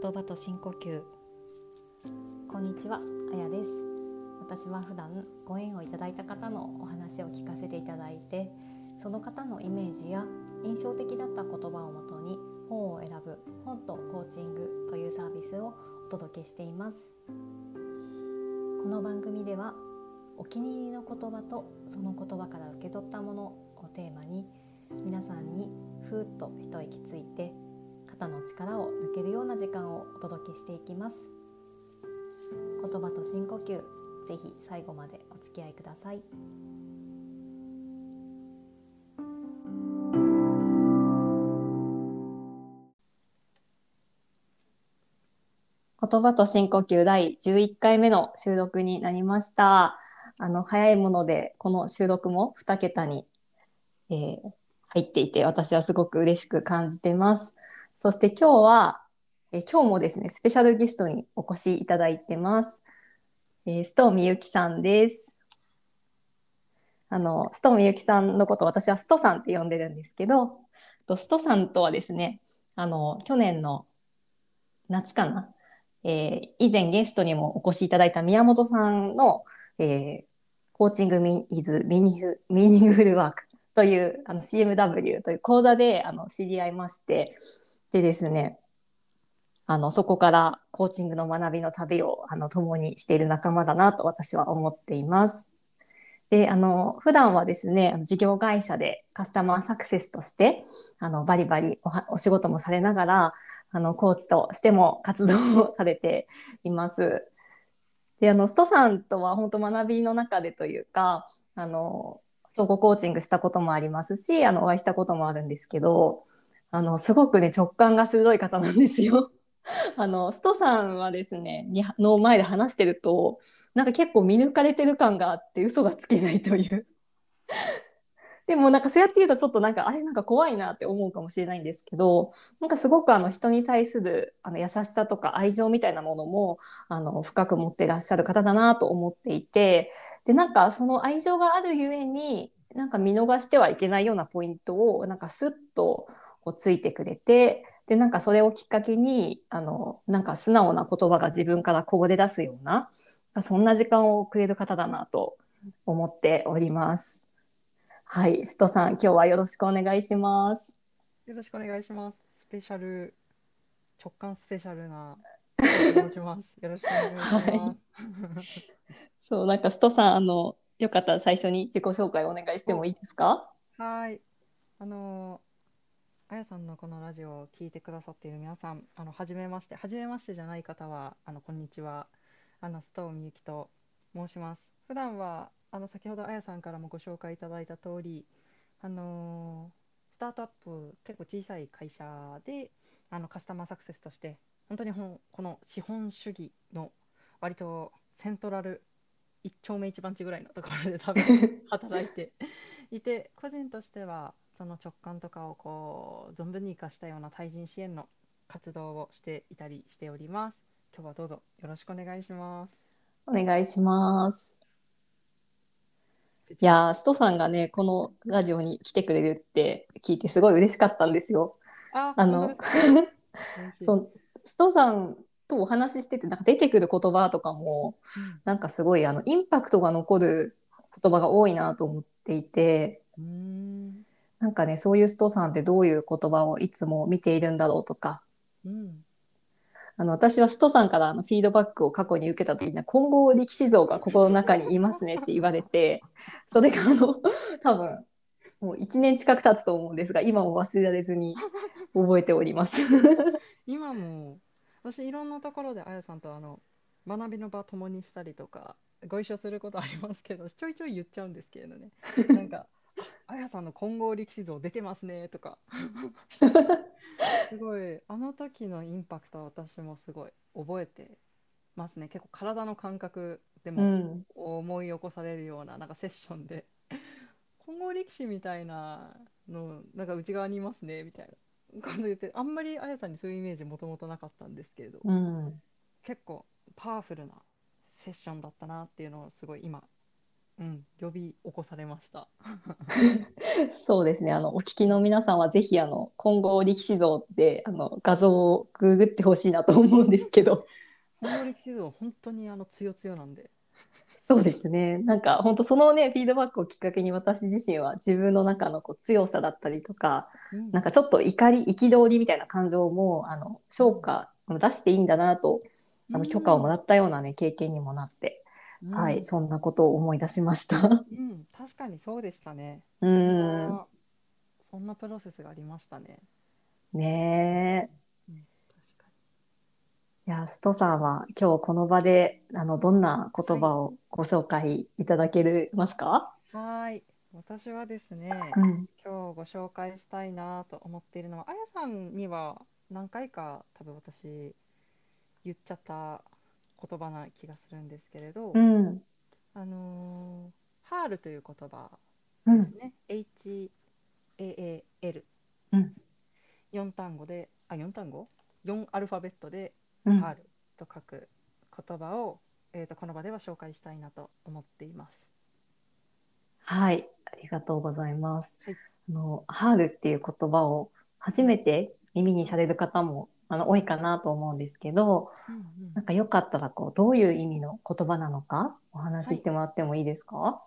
言葉と深呼吸。こんにちはあやです。私は普段ご縁をいただいた方のお話を聞かせていただいてその方のイメージや印象的だった言葉をもとに本を選ぶ本とコーチングというサービスをお届けしています。この番組ではお気に入りの言葉とその言葉から受け取ったものをテーマに皆さんにふーっと一息ついて肩の力を抜けるような時間をお届けしていきます。言葉と深呼吸ぜひ最後までお付き合いください。言葉と深呼吸第11回目の収録になりました。あの早いものでこの収録も2桁に、えー、入っていて私はすごく嬉しく感じてます。そして今日は、え今日もですね、スペシャルゲストにお越しいただいてます。えー、須藤美由紀さんです。あの、須藤美由紀さんのこと私はストさんって呼んでるんですけど、とストさんとはですね、あの、去年の夏かな、えー、以前ゲストにもお越しいただいた宮本さんの、えー、コーチングミイズミニフミーニングフルワークというあの CMW という講座であの知り合いまして、でですね、あの、そこからコーチングの学びの旅を、あの、共にしている仲間だなと私は思っています。で、あの、普段はですね、事業会社でカスタマーサクセスとして、あの、バリバリおお仕事もされながら、あの、コーチとしても活動をされています。で、あの、ストさんとは本当学びの中でというか、あの、相互コーチングしたこともありますし、あの、お会いしたこともあるんですけど、あの、すごくね、直感が鋭い方なんですよ。あの、ストさんはですね、にの前で話してると、なんか結構見抜かれてる感があって嘘がつけないという。でもなんかそうやって言うとちょっとなんかあれなんか怖いなって思うかもしれないんですけどなんかすごくあの人に対するあの優しさとか愛情みたいなものもあの深く持ってらっしゃる方だなと思っていてでなんかその愛情があるゆえになんか見逃してはいけないようなポイントをなんかスッとこうついてくれてでなんかそれをきっかけにあのなんか素直な言葉が自分からこぼれ出すようなそんな時間をくれる方だなと思っております。はい、ストさん、今日はよろしくお願いします。よろしくお願いします。スペシャル直感スペシャルな。よろしくお願いします。はい、そうなんかストさんあのよかったら最初に自己紹介お願いしてもいいですか？はい。あのあやさんのこのラジオを聞いてくださっている皆さん、あの、はじめまして、はじめましてじゃない方は、あの、こんにちは。あの、須藤美幸と申します。普段は、あの、先ほどあやさんからもご紹介いただいた通り、あのー、スタートアップ、結構小さい会社で、あの、カスタマーサクセスとして、本当にこの資本主義の割とセントラル一丁目一番地ぐらいのところで多分 働いていて個人としてはその直感とかをこう存分に生かしたような対人支援の活動をしていたりしております。今日はどうぞよろしくお願いします。お願いします。いやストさんがねこのラジオに来てくれるって聞いてすごい嬉しかったんですよ。ああのそうストさんとお話ししててなんか出てくる言葉とかも、うん、なんかすごいあのインパクトが残る言葉が多いなと思っていて。うんなんかねそういうストさんってどういう言葉をいつも見ているんだろうとか、うん、あの私はストさんからあのフィードバックを過去に受けた時に今後力士像が心の中にいますねって言われて それがあの 多分もう1年近く経つと思うんですが今も忘れられずに覚えております。今も私いろんなところであやさんとあの学びの場共にしたりとかご一緒することありますけどちょいちょい言っちゃうんですけれどね。なんかあやさんの混合力士像出てますねとか。すごい。あの時のインパクトは私もすごい覚えてますね。結構体の感覚でも思い起こされるような,、なんかセッションで。混合力士みたいなのなんか内側にいますねみたいな。感じで言ってあんまりあやさんにそういうイメージもともとなかったんですけれど、うん、結構パワフルなセッションだったなっていうのをすごい今うん、呼び起こされました。そうですね。あの、お聞きの皆さんはぜひ、あの、金剛力士像で、あの、画像をググってほしいなと思うんですけど。本能力士像本当にあの強強なんで。そうですね。なんか、本当そのね、フィードバックをきっかけに私自身は自分の中のこう強さだったりとか、うんなんかちょっと怒り、憤りみたいな感情も、あの、消化、出していいんだなと、あの、許可をもらったようなね、経験にもなって、うんはい、そんなことを思い出しました。うん、確かにそうでしたね。うそんそんなプロセスがありましたね。ねえ。うん、いや、ストさんは今日この場で、あの、どんな言葉をご紹介いただけますか？に。はーい。私はですね、うん。今日ご紹介したいなと思っているのは、あやさんには何回か多分私言っちゃった言葉な気がするんですけれど、うん。あのーハールという言葉うん。ですね。H-A-A-L。うん。4単語で、あ、4単語 ?4 アルファベットでうんハールと書く言葉を、えーとこの場では紹介したいなと思っています。はい、ありがとうございます。はいあの、ハールっていう言葉を初めて耳にされる方もあの多いかなと思うんですけど、うんなんかよかったらこうどういう意味の言葉なのかお話ししてもらってもいいですか？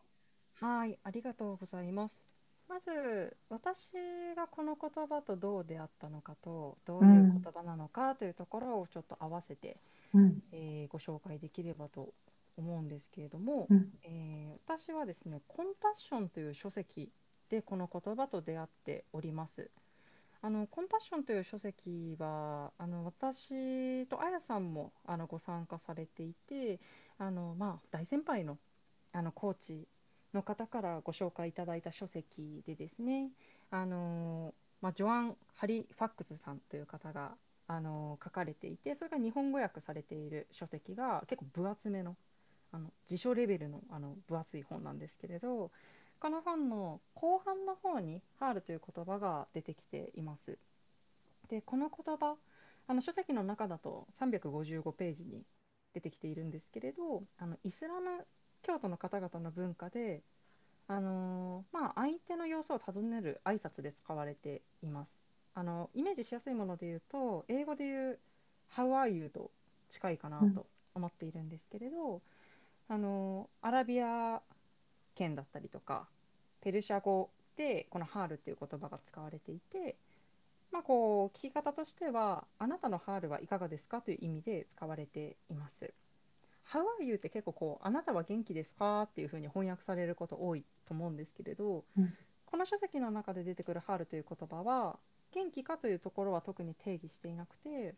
はい、ありがとうございます。まず、私がこの言葉とどう出会ったのかと、どういう言葉なのかというところをちょっと合わせて、うん、えーご紹介できればと思うんですけれども、うん、えー私はですね、コンパッションという書籍でこの言葉と出会っております。あのコンパッションという書籍はあの私とあやさんもあのご参加されていてあの、まあ、大先輩のあのコーチの方からご紹介いただいた書籍でですねあの、まあ、ジョアン・ハリファックスさんという方があの書かれていてそれが日本語訳されている書籍が結構分厚めのあの辞書レベルのあの分厚い本なんですけれどこの本の後半の方に「ハール」という言葉が出てきています。でこの言葉あの書籍の中だと355ページに出てきているんですけれどあのイスラム教徒の方々の文化で、あのーまあ、相手の様子を尋ねる挨拶で使われています。あのイメージしやすいもので言うと英語で言う「How are you?」と近いかなと思っているんですけれど、あのアラビア圏だったりとかペルシャ語でこのハールっていう言葉が使われていて、まあ、こう聞き方としてはあなたのハールはいかがですかという意味で使われています。How are you って結構こうあなたは元気ですかっていうふうに翻訳されること多いと思うんですけれど、うんこの書籍の中で出てくるハールという言葉は元気かというところは特に定義していなくて、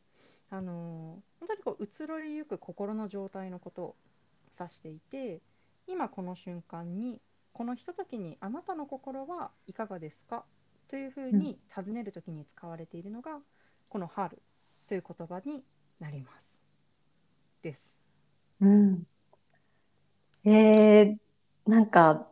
あの本当にこう移ろいゆく心の状態のことを指していて今この瞬間にこのひとときにあなたの心はいかがですか？というふうに尋ねるときに使われているのが、この「ハール」という言葉になります。です。うん。えー、なんか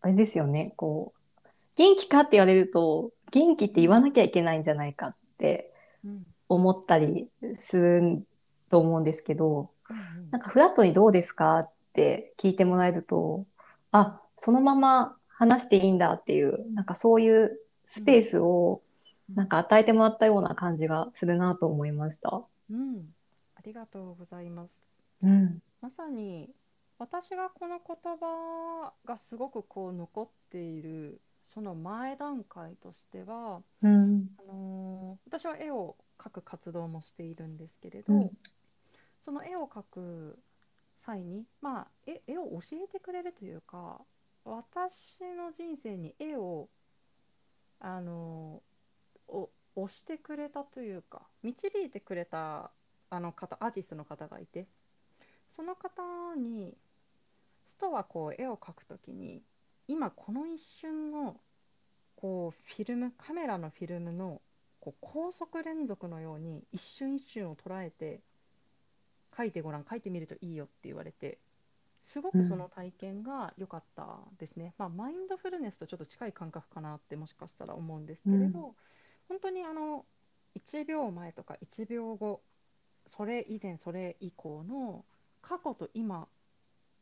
あれですよね。こう元気かって言われると元気って言わなきゃいけないんじゃないかってうん思ったりすると思うんですけど、うんなんかフラットにどうですか？って聞いてもらえると、あ、そのまま話していいんだっていう、なんかそういうスペースをなんか与えてもらったような感じがするなと思いました。うん、ありがとうございます。うん。まさに私がこの言葉がすごくこう残っているその前段階としてはうん。あのー私は絵を描く活動もしているんですけれど、うんその絵を描く際に、まあ、絵を教えてくれるというか私の人生に絵を、あのお押してくれたというか導いてくれたあの方アーティストの方がいてその方にストはこう絵を描くときに今この一瞬のこうフィルムカメラのフィルムのこう高速連続のように一瞬一瞬を捉えて書いてごらん書いてみるといいよって言われてすごくその体験が良かったですね、まあ、マインドフルネスとちょっと近い感覚かなってもしかしたら思うんですけれど、うん。本当にあの1秒前とか1秒後それ以前それ以降の過去と今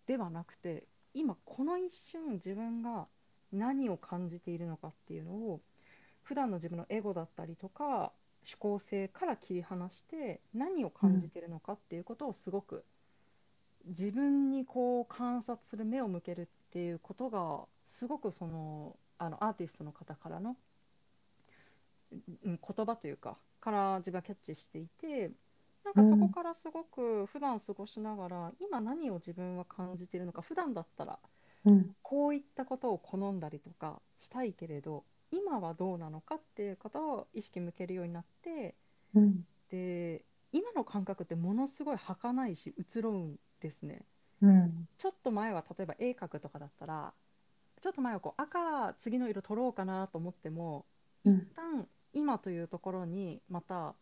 ではなくて今この一瞬自分が何を感じているのかっていうのを普段の自分のエゴだったりとか思考性から切り離して何を感じているのかっていうことをすごく自分にこう観察する目を向けるっていうことがすごくそのあのアーティストの方からのうん言葉というかから自分はキャッチしていてなんかそこからすごく普段過ごしながら今何を自分は感じているのか普段だったらうん。こういったことを好んだりとかしたいけれど今はどうなのかっていうことを意識向けるようになってうん。で今の感覚ってものすごい儚いし移ろうんですね。うん。ちょっと前は例えば絵描くとかだったらちょっと前はこう赤次の色取ろうかなと思ってもうん。一旦今というところにまた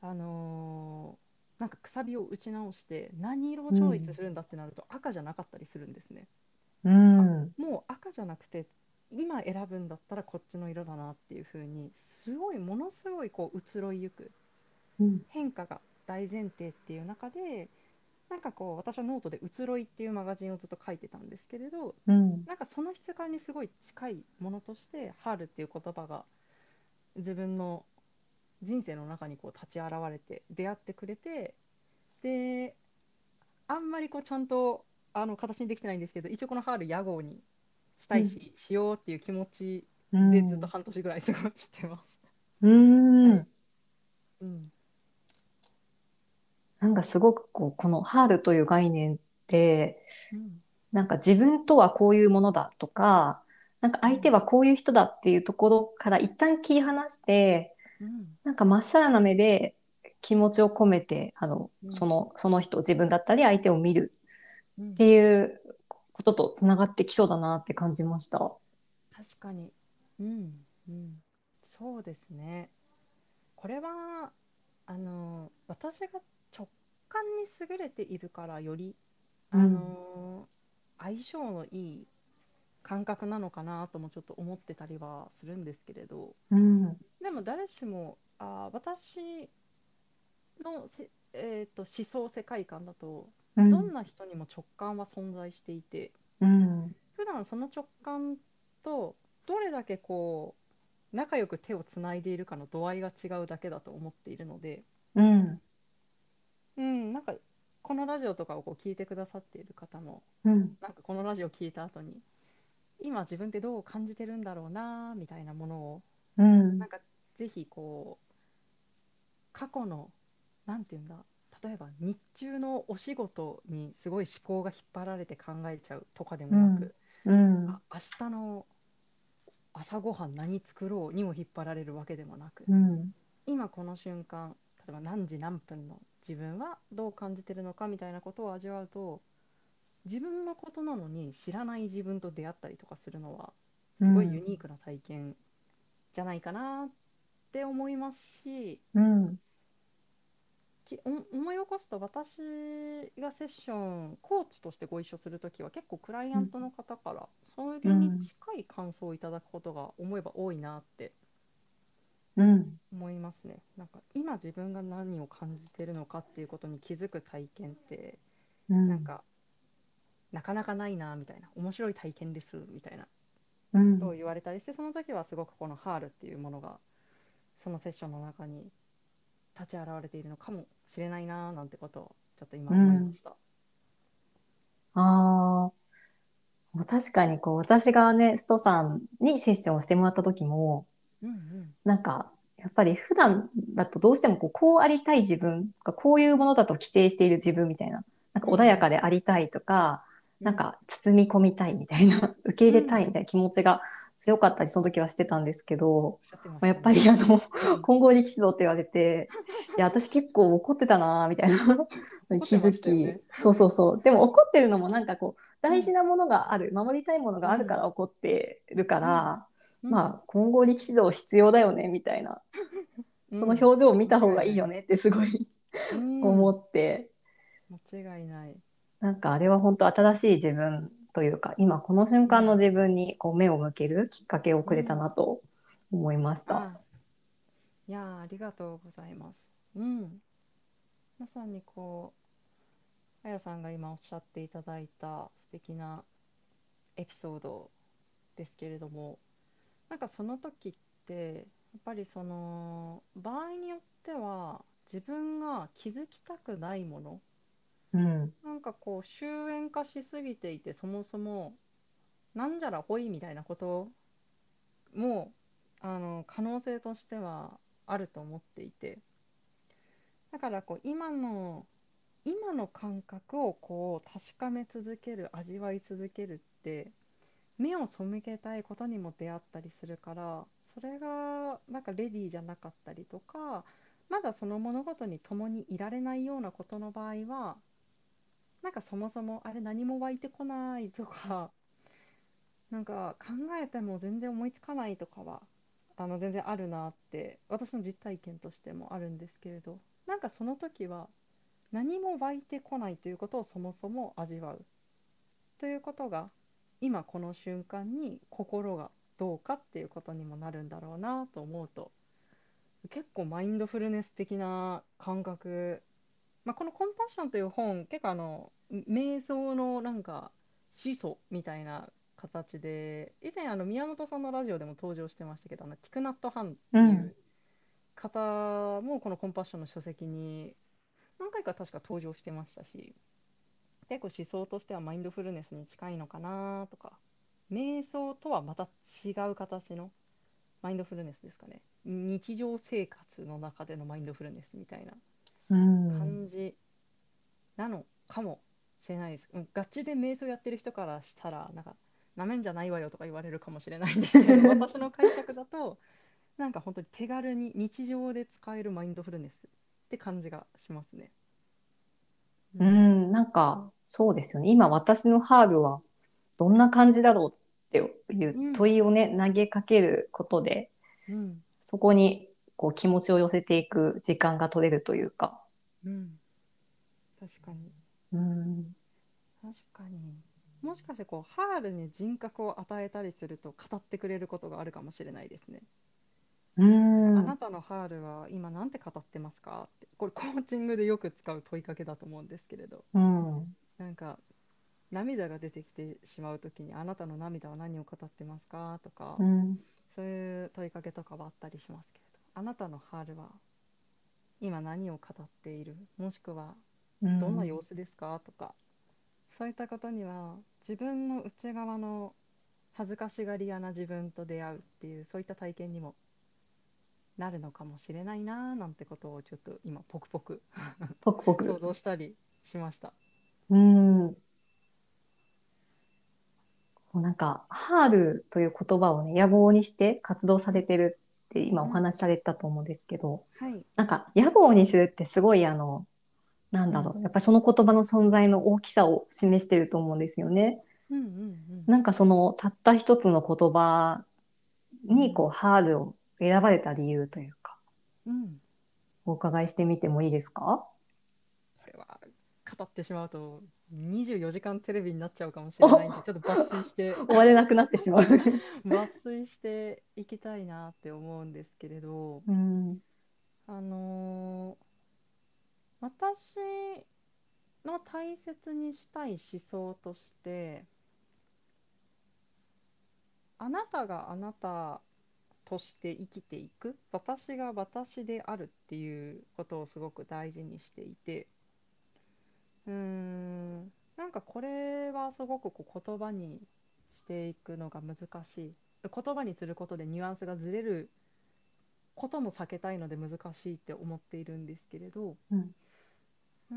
あのーなんかくさびを打ち直して何色をチョイスするんだってなると赤じゃなかったりするんですね。うん。もう赤じゃなくて今選ぶんだったらこっちの色だなっていう風にすごいものすごいこう移ろいゆくうん。変化が大前提っていう中でなんかこう私はノートで「移ろい」っていうマガジンをずっと書いてたんですけれどうん。なんかその質感にすごい近いものとして「春」っていう言葉が自分の人生の中にこう立ち現れて出会ってくれてであんまりこうちゃんとあの形にできてないんですけど一応この春屋号にしたいし、しようっていう気持ちうん。でずっと半年ぐらい過ごしてます。うん。はい。うん。なんかすごくこうこのハールという概念ってうん。なんか自分とはこういうものだとかなんか相手はこういう人だっていうところから一旦切り離してうん。なんかまっさらな目で気持ちを込めてあのうん。そのその人自分だったり相手を見るうんっていうこととつながってきそうだなって感じました。確かに、うんうん、そうですね。これはあの私が直感に優れているからより、あの相性のいい感覚なのかなともちょっと思ってたりはするんですけれど。うん。でも誰しもあ私のせ、えー、と思想世界観だとうんどんな人にも直感は存在していて。うん。普段その直感とどれだけこう仲良く手をつないでいるかの度合いが違うだけだと思っているので、うん。うん、なんかこのラジオとかをこう聞いてくださっている方もうん。なんかこのラジオ聞いた後に今自分ってどう感じてるんだろうなみたいなものをうん。なんかぜひこう過去のなんていうんだ例えば日中のお仕事にすごい思考が引っ張られて考えちゃうとかでもなく、うん。あ明日の朝ごはん何作ろうにも引っ張られるわけでもなく、うん。今この瞬間例えば何時何分の自分はどう感じてるのかみたいなことを味わうと自分のことなのに知らない自分と出会ったりとかするのはすごいユニークな体験じゃないかなって思いますし、うんきお思い起こすと私がセッションコーチとしてご一緒するときは結構クライアントの方からそれに近い感想をいただくことが思えば多いなってうん思いますね。なんか今自分が何を感じてるのかっていうことに気づく体験ってうん。なんかなかなかないなみたいな面白い体験ですみたいなうん。ことを言われたりしてその時はすごくこのハールっていうものがそのセッションの中に立ち現れているのかもしれないななんてことをちょっと今思いました。ああ、確かにこう私がね、ストさんにセッションをしてもらった時も、うんうん。なんかやっぱり普段だとどうしてもこうこうありたい自分とかこういうものだと規定している自分みたいな、なんか穏やかでありたいとか、なんか包み込みたいみたいな、受け入れたいみたいな気持ちが強かったりその時はしてたんですけど、まあやっぱりあの、うん。混合力士道って言われて、いや、私結構怒ってたなみたいな。気づき、ね。そうそうそう。でも怒ってるのもなんかこう、大事なものがある、守りたいものがあるから怒ってるから、うん。まあ、混合力士道必要だよね、みたいな。うん。その表情を見た方がいいよねってすごいうん。思って、間違いない。なんかあれは本当新しい自分というか、今この瞬間の自分にこう目を向けるきっかけをくれたなと思いました。あいやーありがとうございます。うん。まさにこう、あやさんが今おっしゃっていただいた素敵なエピソードですけれどもなんかその時ってやっぱりその場合によっては自分が気づきたくないものうん。なんかこう終焉化しすぎていてそもそもなんじゃらほいみたいなこともあの可能性としてはあると思っていてだからこう今の今の感覚をこう確かめ続ける味わい続けるって目を背けたいことにも出会ったりするからそれがなんかレディーじゃなかったりとかまだその物事に共にいられないようなことの場合はなんかそもそもあれ何も湧いてこないとか なんか考えても全然思いつかないとかはあの全然あるなって私の実体験としてもあるんですけれどなんかその時は何も湧いてこないということをそもそも味わう。ということが今この瞬間に心がどうかっていうことにもなるんだろうなと思うと結構マインドフルネス的な感覚まあ、この「コンパッション」という本結構あの瞑想のなんか始祖みたいな形で以前あの宮本さんのラジオでも登場してましたけどあのティクナット・ハンっていう方もこの「コンパッション」の書籍に何回か確か登場してましたし結構思想としてはマインドフルネスに近いのかなとか瞑想とはまた違う形のマインドフルネスですかね日常生活の中でのマインドフルネスみたいな。感じなのかもしれないです。うんガチで瞑想やってる人からしたら、なんか、なめんじゃないわよとか言われるかもしれないんですけど、私の解釈だと、なんか本当に手軽に日常で使えるマインドフルネスって感じがしますね。う。ん、なんか、そうですよね。今私のハールはどんな感じだろうっていう問いをね、投げかけることで、うん。そこにこう気持ちを寄せていく時間が取れるというか。うん。確かに。うん。確かに。もしかしてこう、ハールに人格を与えたりすると語ってくれることがあるかもしれないですね。うん。あなたのハールは今なんて語ってますか？って。これコーチングでよく使う問いかけだと思うんですけれど。うん。なんか涙が出てきてしまうときにあなたの涙は何を語ってますか？とか、うん。そういう問いかけとかはあったりしますけれどあなたのハールは今何を語っている？もしくはどんな様子ですか？とかそういったことには自分の内側の恥ずかしがり屋な自分と出会うっていうそういった体験にもなるのかもしれないなーなんてことをちょっと今ポクポク ポクポク。想像したりしました。うん。なんか、ハールという言葉をね、野望にして活動されてるって今お話しされてたと思うんですけど、はい、なんか野望にするってすごいあの、なんだろう、やっぱりその言葉の存在の大きさを示してると思うんですよね。うんうんうんなんかそのたった一つの言葉にこう、ハールを選ばれた理由というか、うん、お伺いしてみてもいいですか？語ってしまうと24時間テレビになっちゃうかもしれないんでちょっと抜粋して終われなくなってしまう。抜粋していきたいなって思うんですけれどうん。あのー私の大切にしたい思想としてあなたがあなたとして生きていく私が私であるっていうことをすごく大事にしていてうーん。なんかこれはすごくこう言葉にしていくのが難しい。言葉にすることでニュアンスがずれることも避けたいので難しいって思っているんですけれど。うん。うー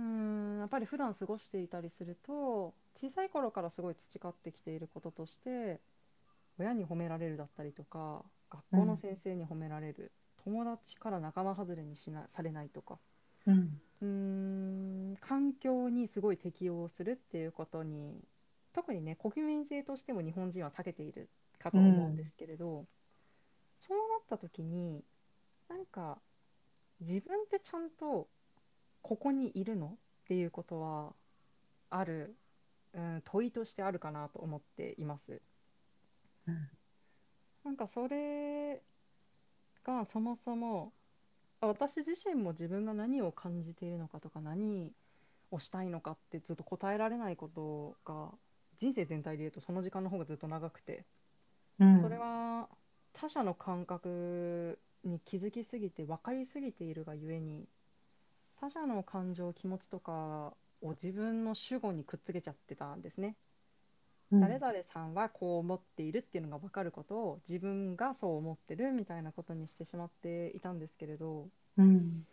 ん。やっぱり普段過ごしていたりすると小さい頃からすごい培ってきていることとして親に褒められるだったりとか学校の先生に褒められる、友達から仲間外れにしなされないとか。うん。うーん環境にすごい適応するっていうことに特にね国民性としても日本人は長けているかと思うんですけれど、そうなった時になんか自分ってちゃんとここにいるのっていうことはある、うん、問いとしてあるかなと思っています。うんなんかそれがそもそもあ私自身も自分が何を感じているのかとか何をしたいのかってずっと答えられないことが人生全体で言うとその時間の方がずっと長くてうん。それは他者の感覚に気づきすぎて分かりすぎているがゆえに他者の感情気持ちとかを自分の主語にくっつけちゃってたんですね。うん誰々さんはこう思っているっていうのが分かることを自分がそう思ってるみたいなことにしてしまっていたんですけれどうん。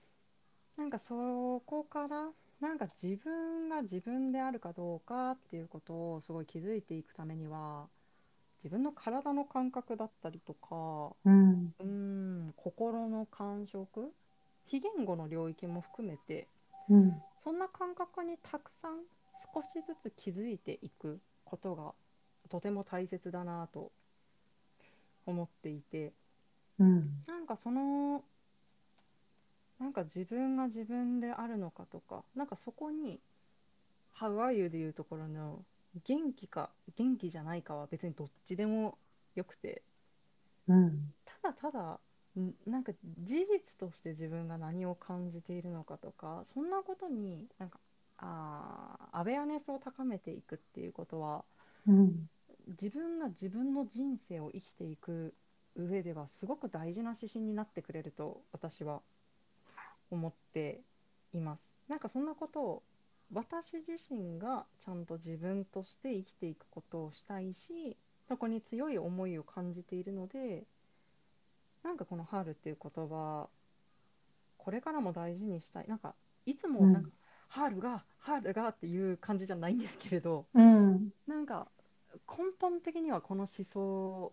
なんかそこからなんか自分が自分であるかどうかっていうことをすごい気づいていくためには自分の体の感覚だったりとかうん。ん心の感触非言語の領域も含めてうん。そんな感覚にたくさん少しずつ気づいていくことがとても大切だなと思っていてうん。なんかそのなんか自分が自分であるのかとかなんかそこに「How are you?」でいうところの元気か元気じゃないかは別にどっちでもよくてうん。ただただんなんか事実として自分が何を感じているのかとかそんなことになんかあーアベアネスを高めていくっていうことはうん。自分が自分の人生を生きていく上ではすごく大事な指針になってくれると私は思っています。なんかそんなことを私自身がちゃんと自分として生きていくことをしたいしそこに強い思いを感じているのでなんかこの「ハール」っていう言葉これからも大事にしたいなんかいつもなんか、うんハールがハールがっていう感じじゃないんですけれどうん。なんか根本的にはこの思想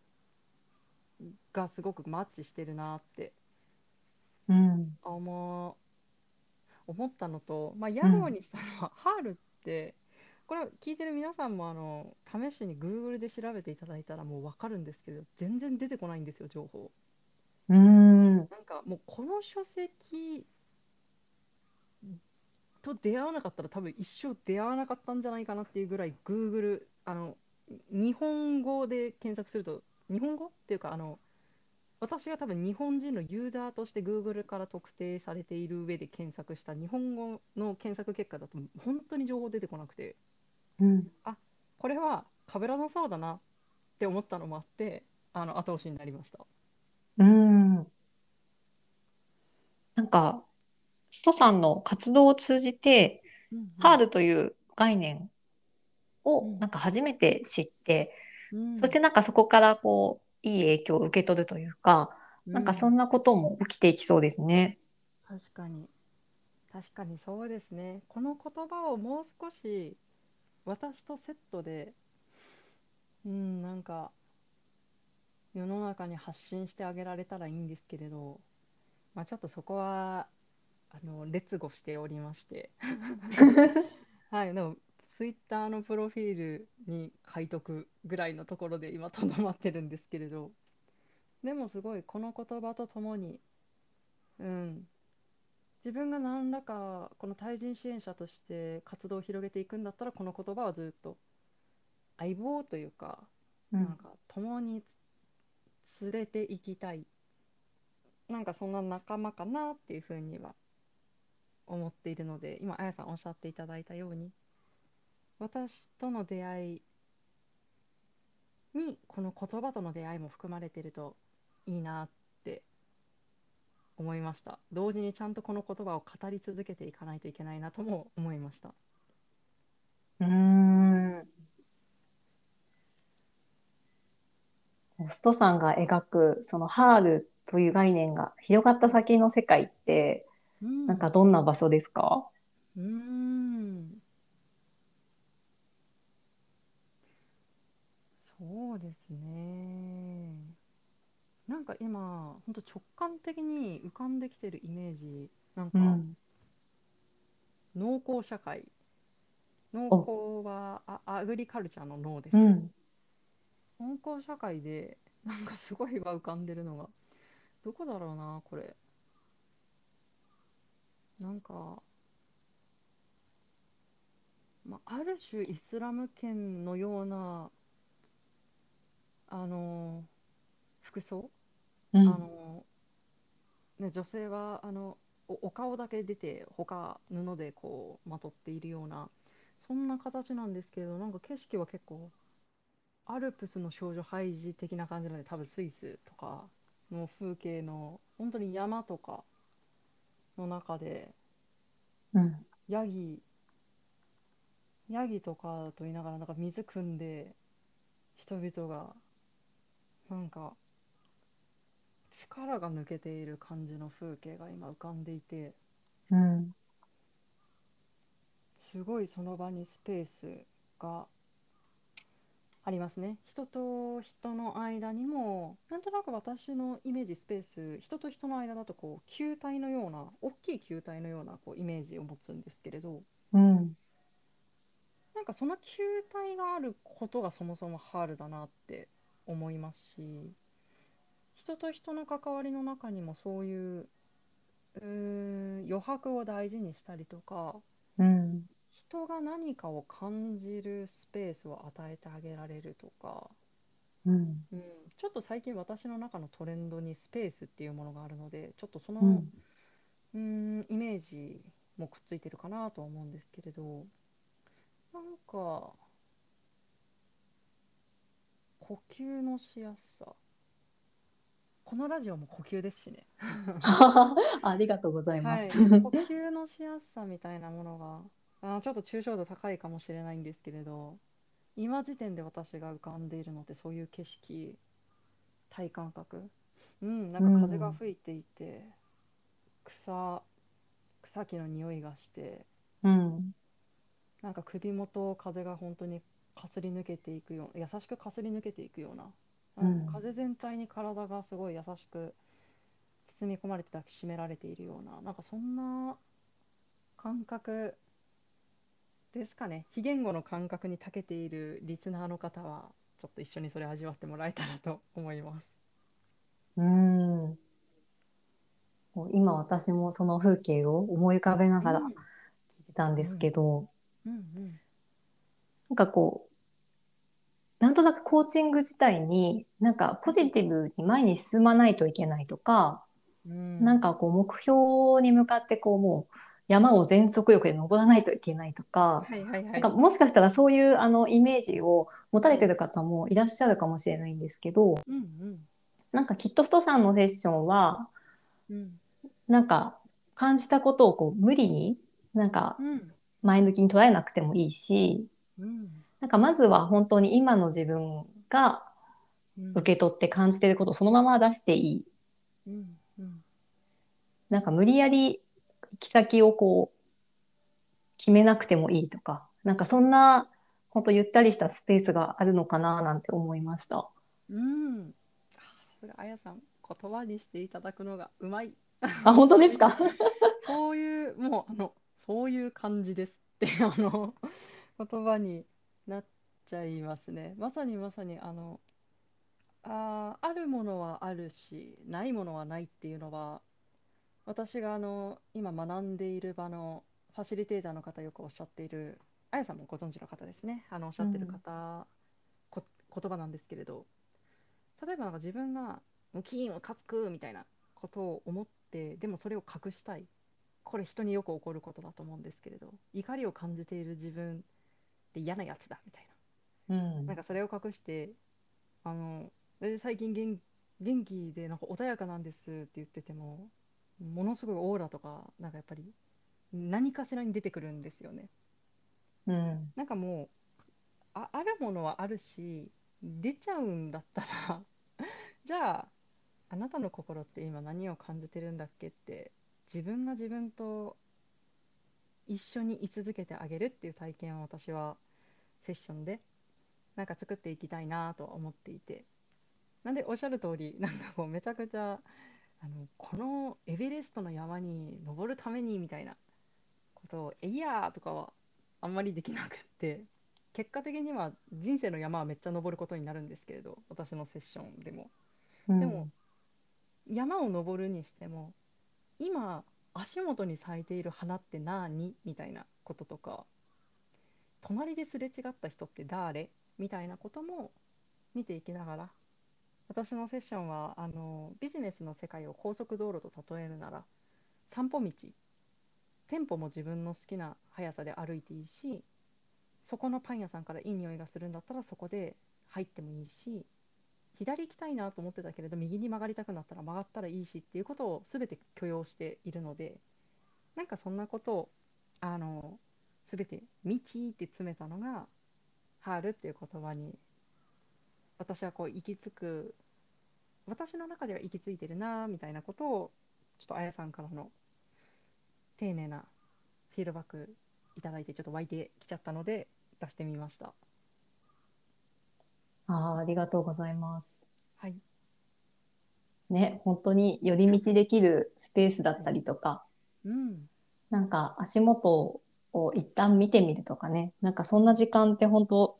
がすごくマッチしてるなってうん。思思ったのと、まあ、屋号にしたのは、ハールってこれ聞いてる皆さんもあの試しに Google で調べていただいたらもう分かるんですけど全然出てこないんですよ情報うん。なんかもうこの書籍と出会わなかったら多分一生出会わなかったんじゃないかなっていうぐらい Google あの日本語で検索すると日本語っていうかあの私が多分日本人のユーザーとして Google から特定されている上で検索した日本語の検索結果だと本当に情報出てこなくてうん。これは被らなそうだなって思ったのもあってあの後押しになりました。うん。なんか、ストさんの活動を通じて、ハールという概念うん。をなんか初めて知って、うん。そしてなんかそこからこう、いい影響を受け取るというか、なんかそんなことも起きていきそうですね。確かに。確かにそうですね。この言葉をもう少し私とセットでうんなんか世の中に発信してあげられたらいいんですけれど、まあ、ちょっとそこはあの劣後しておりまして。はいでもツイッターのプロフィールに書いとくぐらいのところで今とどまってるんですけれど。でもすごいこの言葉とともにうん。自分が何らかこの対人支援者として活動を広げていくんだったらこの言葉はずっと相棒というか、うん。なんか共につ連れていきたい。なんかそんな仲間かなっていうふうには思っているので今あやさんおっしゃっていただいたように私との出会いにこの言葉との出会いも含まれているといいなって思いました同時にちゃんとこの言葉を語り続けていかないといけないなとも思いましたうーん。ストさんが描くそのハールという概念が広がった先の世界って、うん。なんかどんな場所ですか？うーん。そうですね。なんか今本当直感的に浮かんできてるイメージなんかうん。農耕社会。農耕はあアグリカルチャーの農ですね、うん。農耕社会でなんかすごい今浮かんでるのがどこだろうなこれなんか、まあ、ある種イスラム圏のようなあの服装、うん。あのね、女性はあのおお顔だけ出て他布でこうまとっているようなそんな形なんですけれど、なんか景色は結構、アルプスの少女ハイジ的な感じなので、多分スイスとかの風景の、本当に山とかの中で、うん。ヤギ、ヤギとかと言いながら、なんか水汲んで、人々が、なんか、力が抜けている感じの風景が今浮かんでいて、うん。すごいその場にスペースがありますね。人と人の間にも、なんとなく私のイメージスペース、人と人の間だとこう球体のような、大きい球体のようなこうイメージを持つんですけれど、うん。なんかその球体があることがそもそもハールだなって思いますし、人と人の関わりの中にもそういう、う余白を大事にしたりとか、うん。人が何かを感じるスペースを与えてあげられるとか、うん。うん、ちょっと最近私の中のトレンドにスペースっていうものがあるので、ちょっとその、うん。うーん、イメージもくっついてるかなとは思うんですけれど、なんか、呼吸のしやすさ。このラジオも呼吸ですしね。ありがとうございまはい、す。呼吸のしやすさみたいなものが、あー、ちょっと抽象度高いかもしれないんですけれど、今時点で私が浮かんでいるのってそういう景色、体感覚。うん、なんか風が吹いていて、草、草木の匂いがして、うん。なんか首元を風が本当にかすり抜けていくよう、優しくかすり抜けていくような、ううんん、風全体に体がすごい優しく包み込まれて抱きしめられているような、なんかそんな感覚ですかね。非言語の感覚に長けているリスナーの方は、ちょっと一緒にそれ味わってもらえたらと 思います。うん。今私もその風景を思い浮かべながら聞いてたんですけど、うんうんなんかこう、なんとなくコーチング自体になんかポジティブに前に進まないといけないとか、うんなんかこう目標に向かってこうもう山を全速力で登らないといけないとか、はいはいはい。なんかもしかしたらそういうあのイメージを持たれてる方もいらっしゃるかもしれないんですけど、うんうん。なんかきっとストさんのセッションは、うん。なんか感じたことをこう無理になんかうん。前向きに捉えなくてもいいし、うん。なんかまずは本当に今の自分がうん。受け取って感じてることをそのまま出していい。うんうん。なんか無理やり行き先をこう決めなくてもいいとか、なんかそんな本当ゆったりしたスペースがあるのかななんて思いました。うん。あやさん、言葉にしていただくのがうまい。あ、本当ですか？そういう、もう、あの、そういう感じですって、あの、言葉になっちゃいますね。まさにまさに、あの、あー、あるものはあるし、ないものはないっていうのは、私があの、今学んでいる場のファシリテーターの方よくおっしゃっている、あやさんもご存知の方ですね。あの、おっしゃってる方、こ言葉なんですけれど、例えばなんか自分がムキーンをかつくみたいなことを思ってでもそれを隠したい。これ人によく起こることだと思うんですけれど怒りを感じている自分って嫌なやつだみたいうん。ななんかそれを隠してあので最近元元気でなんか穏やかなんですって言っててもものすごいオーラとかなんかやっぱり何かしらに出てくるんですよね。うん。なんかもうああるものはあるし出ちゃうんだったら じゃああなたの心って今何を感じてるんだっけって自分が自分と一緒に居続けてあげるっていう体験を私はセッションでなんか作っていきたいなとは思っていて。なんでおっしゃる通りなんかこうめちゃくちゃあのこのエベレストの山に登るためにみたいなことを「えいやー!」とかはあんまりできなくって結果的には人生の山はめっちゃ登ることになるんですけれど私のセッションでもうんでも山を登るにしても今足元に咲いている花って何みたいなこととか隣ですれ違った人って誰みたいなことも見ていきながら私のセッションはあのビジネスの世界を高速道路と例えるなら散歩道。テンポも自分の好きな速さで歩いていいしそこのパン屋さんからいい匂いがするんだったらそこで入ってもいいし左行きたいなと思ってたけれど右に曲がりたくなったら曲がったらいいしっていうことを全て許容しているのでなんかそんなことをあの全て「道」って詰めたのが「ハール」っていう言葉に私はこう行き着く私の中では行き着いてるなみたいなことをちょっとあやさんからの丁寧なフィードバックいただいてちょっと湧いてきちゃったので出してみました。あーありがとうございます。はい。ね、本当に寄り道できるスペースだったりとか、うん。なんか足元を一旦見てみるとかね、なんかそんな時間って本当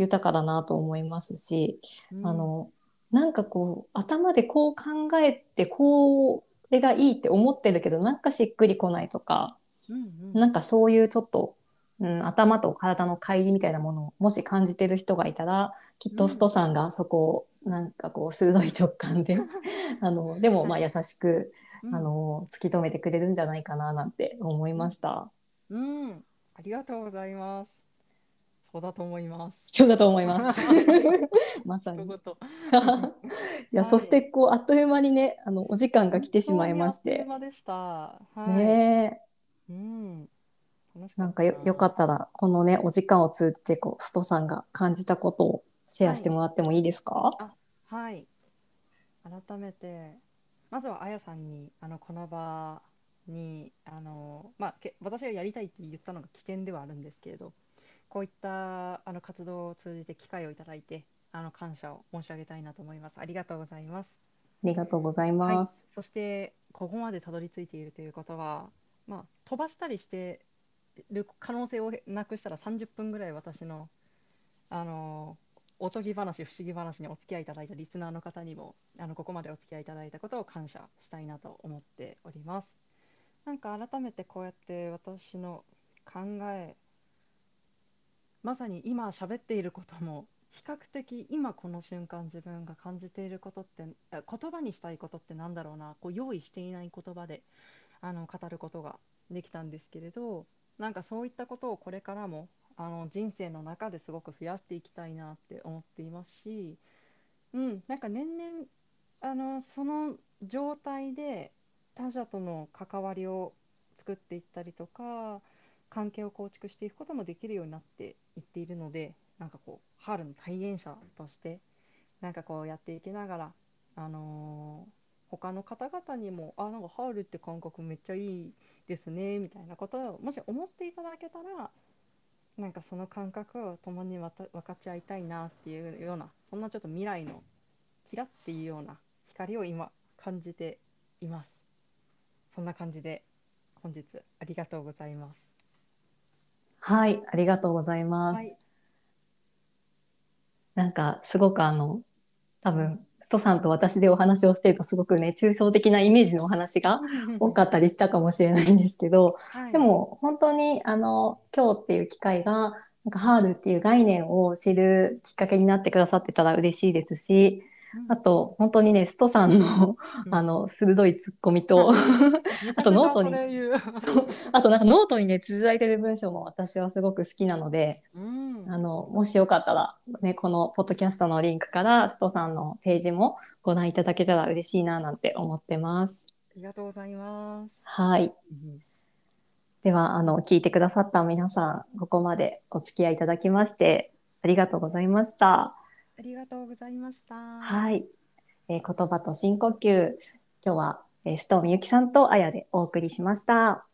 豊かだなと思いますし、うん。あ、の、なんかこう、頭でこう考えて、これがいいって思ってるけど、なんかしっくりこないとか、うんうん、なんかそういうちょっと、うん、頭と体の乖離みたいなものをもし感じてる人がいたら、きっとストさんがそこをなんかこう鋭い直感で、あの、でもまあ優しく、うん、あの、突き止めてくれるんじゃないかななんて思いました。うん、ありがとうございます。そうだと思います。そうだと思います。まさに。いや、はいそしてこう、あっという間にね、あの、お時間が来てしまいましてあっという。間でした。はい。ねえ。うん。なんかよよかったら、このね、お時間を通じて、こう、ストさんが感じたことをシェアしてもらってもいいですか、はい。改めて、まずはあやさんに、あの、この場に、あの、まあ、け私がやりたいって言ったのが起点ではあるんですけれど、こういったあの活動を通じて機会をいただいて、あの、感謝を申し上げたいなと思います。ありがとうございます。ありがとうございます。そして、ここまでたどり着いているということは、まあ、飛ばしたりしてる可能性をなくしたら30分ぐらい私の、あのおとぎ話、不思議話にお付き合いいただいたリスナーの方にも、あのここまでお付き合いいただいたことを感謝したいなと思っております。なんか改めてこうやって私の考え、まさに今喋っていることも、比較的今この瞬間自分が感じていることって、あ言葉にしたいことってなんだろうな、こう用意していない言葉であの語ることができたんですけれど、なんかそういったことをこれからもあの人生の中ですごく増やしていきたいなって思っていますし、うん、なんか年々あのその状態で他者との関わりを作っていったりとか関係を構築していくこともできるようになっていっているのでなんかこうハールの体現者としてなんかこうやっていきながら、あのー他の方々にもあなんかハールって感覚めっちゃいいですねみたいなことをもし思っていただけたらなんかその感覚を共に分かち合いたいなっていうようなそんなちょっと未来のキラっていうような光を今感じています。そんな感じで本日ありがとうございます。はい、ありがとうございます。はい。なんか、すごくあの、多分、ストさんと私でお話をしているとすごくね、抽象的なイメージのお話が多かったりしたかもしれないんですけど、はい。でも本当にあの今日っていう機会がなんかハールっていう概念を知るきっかけになってくださってたら嬉しいですし、あと本当にねストさんのうんあの鋭いツッコミと、あとノートにあとなんかノートにね綴られてる文章も私はすごく好きなので、うんあのもしよかったらねこのポッドキャストのリンクからストさんのページもご覧いただけたら嬉しいななんて思ってます。ありがとうございます。はい。では、あの、聞いてくださった皆さん、ここまでお付き合いいただきまして、ありがとうございました。ありがとうございました。はい。えー言葉と深呼吸。今日は、えー、ストーミゆきさんとあやでお送りしました。